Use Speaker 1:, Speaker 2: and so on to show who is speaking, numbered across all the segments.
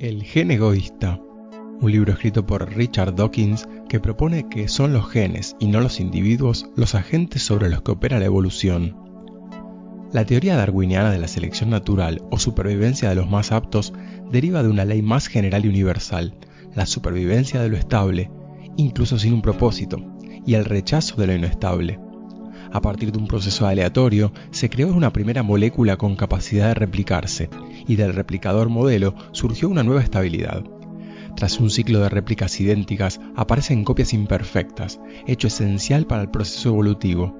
Speaker 1: El gen egoísta, un libro escrito por Richard Dawkins que propone que son los genes y no los individuos los agentes sobre los que opera la evolución. La teoría darwiniana de la selección natural o supervivencia de los más aptos deriva de una ley más general y universal, la supervivencia de lo estable, incluso sin un propósito, y el rechazo de lo inestable. A partir de un proceso aleatorio, se creó una primera molécula con capacidad de replicarse, y del replicador modelo surgió una nueva estabilidad. Tras un ciclo de réplicas idénticas, aparecen copias imperfectas, hecho esencial para el proceso evolutivo.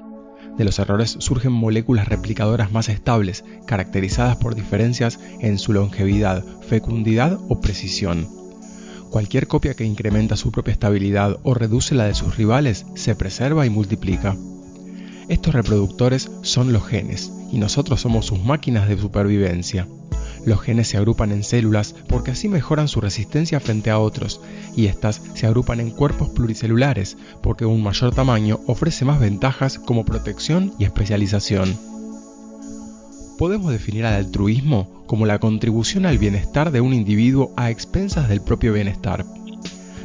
Speaker 1: De los errores surgen moléculas replicadoras más estables, caracterizadas por diferencias en su longevidad, fecundidad o precisión. Cualquier copia que incrementa su propia estabilidad o reduce la de sus rivales se preserva y multiplica. Estos reproductores son los genes, y nosotros somos sus máquinas de supervivencia. Los genes se agrupan en células porque así mejoran su resistencia frente a otros, y éstas se agrupan en cuerpos pluricelulares porque un mayor tamaño ofrece más ventajas como protección y especialización. Podemos definir al altruismo como la contribución al bienestar de un individuo a expensas del propio bienestar.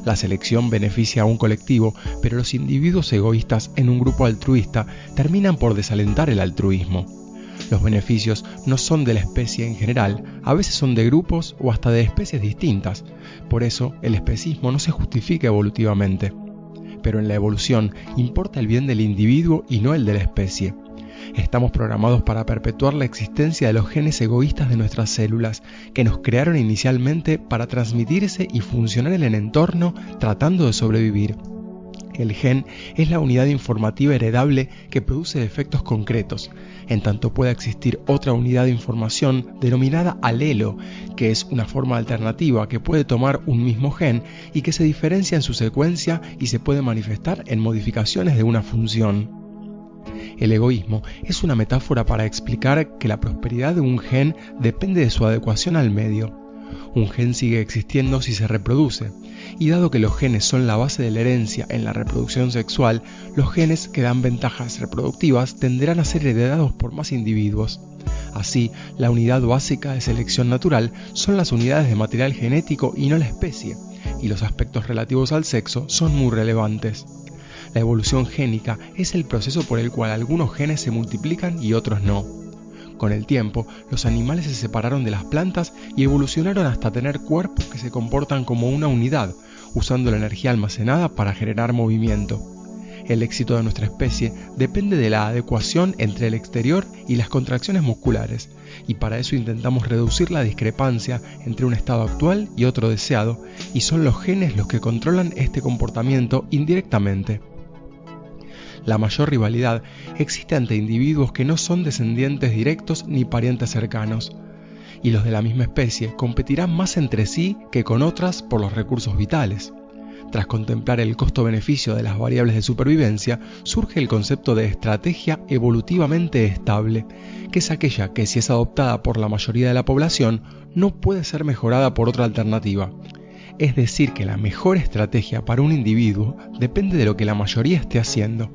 Speaker 1: La selección beneficia a un colectivo, pero los individuos egoístas en un grupo altruista terminan por desalentar el altruismo. Los beneficios no son de la especie en general, a veces son de grupos o hasta de especies distintas. Por eso, el especismo no se justifica evolutivamente. Pero en la evolución importa el bien del individuo y no el de la especie. Estamos programados para perpetuar la existencia de los genes egoístas de nuestras células, que nos crearon inicialmente para transmitirse y funcionar en el entorno tratando de sobrevivir. El gen es la unidad informativa heredable que produce efectos concretos, en tanto pueda existir otra unidad de información denominada alelo, que es una forma alternativa que puede tomar un mismo gen y que se diferencia en su secuencia y se puede manifestar en modificaciones de una función. El egoísmo es una metáfora para explicar que la prosperidad de un gen depende de su adecuación al medio. Un gen sigue existiendo si se reproduce, y dado que los genes son la base de la herencia en la reproducción sexual, los genes que dan ventajas reproductivas tenderán a ser heredados por más individuos. Así, la unidad básica de selección natural son las unidades de material genético y no la especie, y los aspectos relativos al sexo son muy relevantes. La evolución génica es el proceso por el cual algunos genes se multiplican y otros no. Con el tiempo, los animales se separaron de las plantas y evolucionaron hasta tener cuerpos que se comportan como una unidad, usando la energía almacenada para generar movimiento. El éxito de nuestra especie depende de la adecuación entre el exterior y las contracciones musculares, y para eso intentamos reducir la discrepancia entre un estado actual y otro deseado, y son los genes los que controlan este comportamiento indirectamente. La mayor rivalidad existe ante individuos que no son descendientes directos ni parientes cercanos, y los de la misma especie competirán más entre sí que con otras por los recursos vitales. Tras contemplar el costo-beneficio de las variables de supervivencia, surge el concepto de estrategia evolutivamente estable, que es aquella que si es adoptada por la mayoría de la población, no puede ser mejorada por otra alternativa. Es decir, que la mejor estrategia para un individuo depende de lo que la mayoría esté haciendo,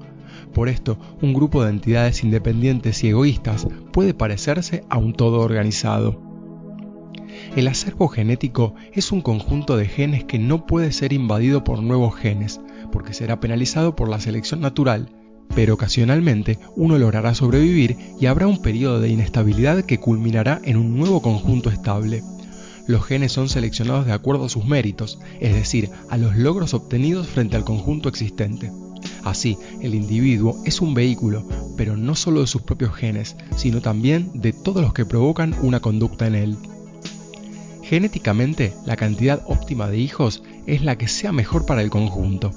Speaker 1: por esto, un grupo de entidades independientes y egoístas puede parecerse a un todo organizado. El acervo genético es un conjunto de genes que no puede ser invadido por nuevos genes, porque será penalizado por la selección natural, pero ocasionalmente uno logrará sobrevivir y habrá un periodo de inestabilidad que culminará en un nuevo conjunto estable. Los genes son seleccionados de acuerdo a sus méritos, es decir, a los logros obtenidos frente al conjunto existente. Así, el individuo es un vehículo, pero no solo de sus propios genes, sino también de todos los que provocan una conducta en él. Genéticamente, la cantidad óptima de hijos es la que sea mejor para el conjunto.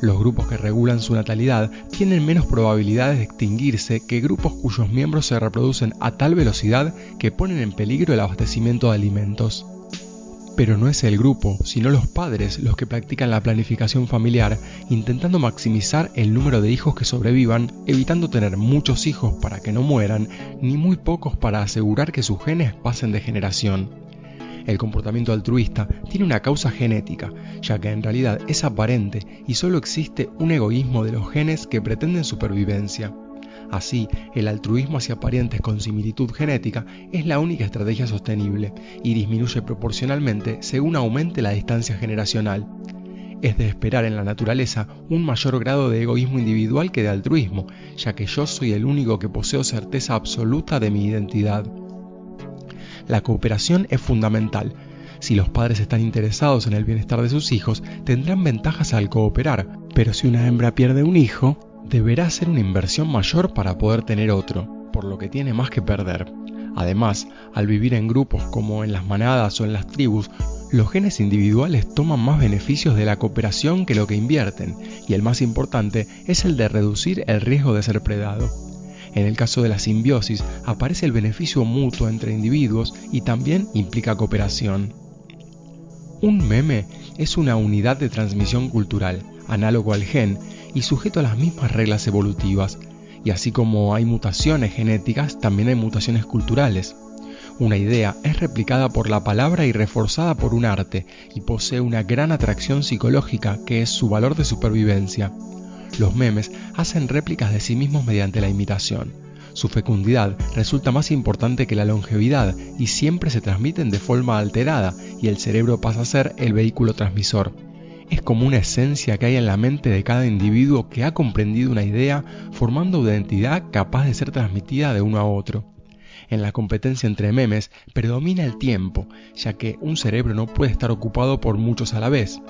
Speaker 1: Los grupos que regulan su natalidad tienen menos probabilidades de extinguirse que grupos cuyos miembros se reproducen a tal velocidad que ponen en peligro el abastecimiento de alimentos. Pero no es el grupo, sino los padres los que practican la planificación familiar, intentando maximizar el número de hijos que sobrevivan, evitando tener muchos hijos para que no mueran, ni muy pocos para asegurar que sus genes pasen de generación. El comportamiento altruista tiene una causa genética, ya que en realidad es aparente y solo existe un egoísmo de los genes que pretenden supervivencia. Así, el altruismo hacia parientes con similitud genética es la única estrategia sostenible y disminuye proporcionalmente según aumente la distancia generacional. Es de esperar en la naturaleza un mayor grado de egoísmo individual que de altruismo, ya que yo soy el único que poseo certeza absoluta de mi identidad. La cooperación es fundamental. Si los padres están interesados en el bienestar de sus hijos, tendrán ventajas al cooperar, pero si una hembra pierde un hijo, deberá hacer una inversión mayor para poder tener otro, por lo que tiene más que perder. Además, al vivir en grupos como en las manadas o en las tribus, los genes individuales toman más beneficios de la cooperación que lo que invierten, y el más importante es el de reducir el riesgo de ser predado. En el caso de la simbiosis aparece el beneficio mutuo entre individuos y también implica cooperación. Un meme es una unidad de transmisión cultural, análogo al gen, y sujeto a las mismas reglas evolutivas, y así como hay mutaciones genéticas, también hay mutaciones culturales. Una idea es replicada por la palabra y reforzada por un arte, y posee una gran atracción psicológica que es su valor de supervivencia. Los memes hacen réplicas de sí mismos mediante la imitación. Su fecundidad resulta más importante que la longevidad y siempre se transmiten de forma alterada y el cerebro pasa a ser el vehículo transmisor es como una esencia que hay en la mente de cada individuo que ha comprendido una idea formando una identidad capaz de ser transmitida de uno a otro. En la competencia entre memes predomina el tiempo, ya que un cerebro no puede estar ocupado por muchos a la vez.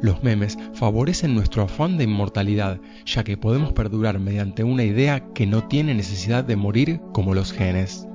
Speaker 1: Los memes favorecen nuestro afán de inmortalidad, ya que podemos perdurar mediante una idea que no tiene necesidad de morir como los genes.